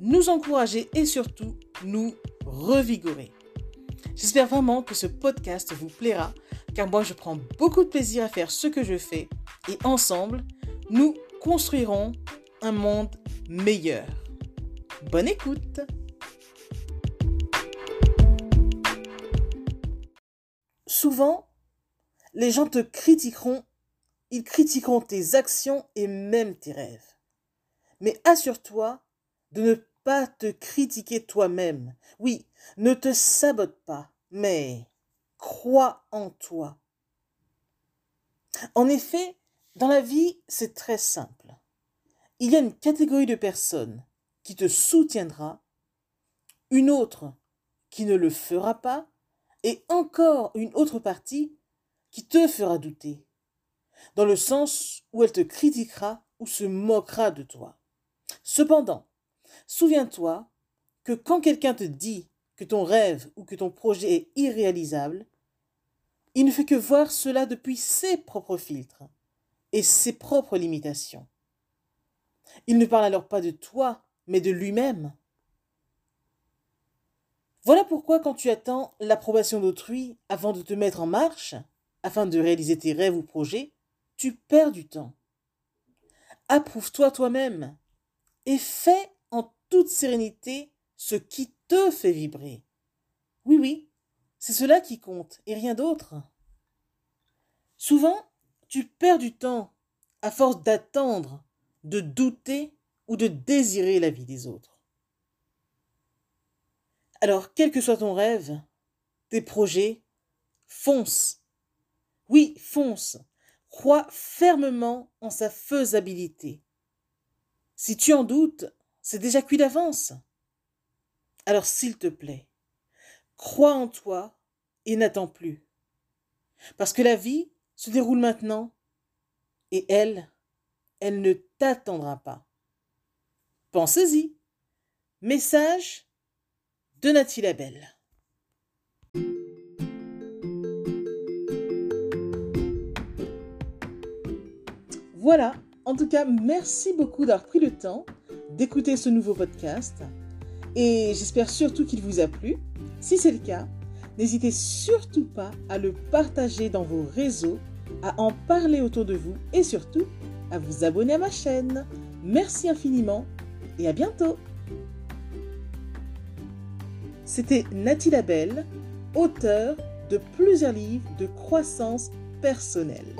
nous encourager et surtout nous revigorer. J'espère vraiment que ce podcast vous plaira car moi je prends beaucoup de plaisir à faire ce que je fais et ensemble, nous construirons un monde meilleur. Bonne écoute Souvent, les gens te critiqueront, ils critiqueront tes actions et même tes rêves. Mais assure-toi de ne te critiquer toi-même. Oui, ne te sabote pas, mais crois en toi. En effet, dans la vie, c'est très simple. Il y a une catégorie de personnes qui te soutiendra, une autre qui ne le fera pas, et encore une autre partie qui te fera douter, dans le sens où elle te critiquera ou se moquera de toi. Cependant, souviens-toi que quand quelqu'un te dit que ton rêve ou que ton projet est irréalisable, il ne fait que voir cela depuis ses propres filtres et ses propres limitations. Il ne parle alors pas de toi, mais de lui-même. Voilà pourquoi quand tu attends l'approbation d'autrui avant de te mettre en marche, afin de réaliser tes rêves ou projets, tu perds du temps. Approuve-toi toi-même et fais toute sérénité ce qui te fait vibrer. Oui, oui, c'est cela qui compte et rien d'autre. Souvent, tu perds du temps à force d'attendre, de douter ou de désirer la vie des autres. Alors, quel que soit ton rêve, tes projets, fonce. Oui, fonce. Crois fermement en sa faisabilité. Si tu en doutes, c'est déjà cuit d'avance. Alors s'il te plaît, crois en toi et n'attends plus. Parce que la vie se déroule maintenant et elle, elle ne t'attendra pas. Pensez-y. Message de Nathalie Labelle. Voilà, en tout cas, merci beaucoup d'avoir pris le temps d'écouter ce nouveau podcast et j'espère surtout qu'il vous a plu. Si c'est le cas, n'hésitez surtout pas à le partager dans vos réseaux, à en parler autour de vous et surtout à vous abonner à ma chaîne. Merci infiniment et à bientôt. C'était Nathalie Labelle, auteure de plusieurs livres de croissance personnelle.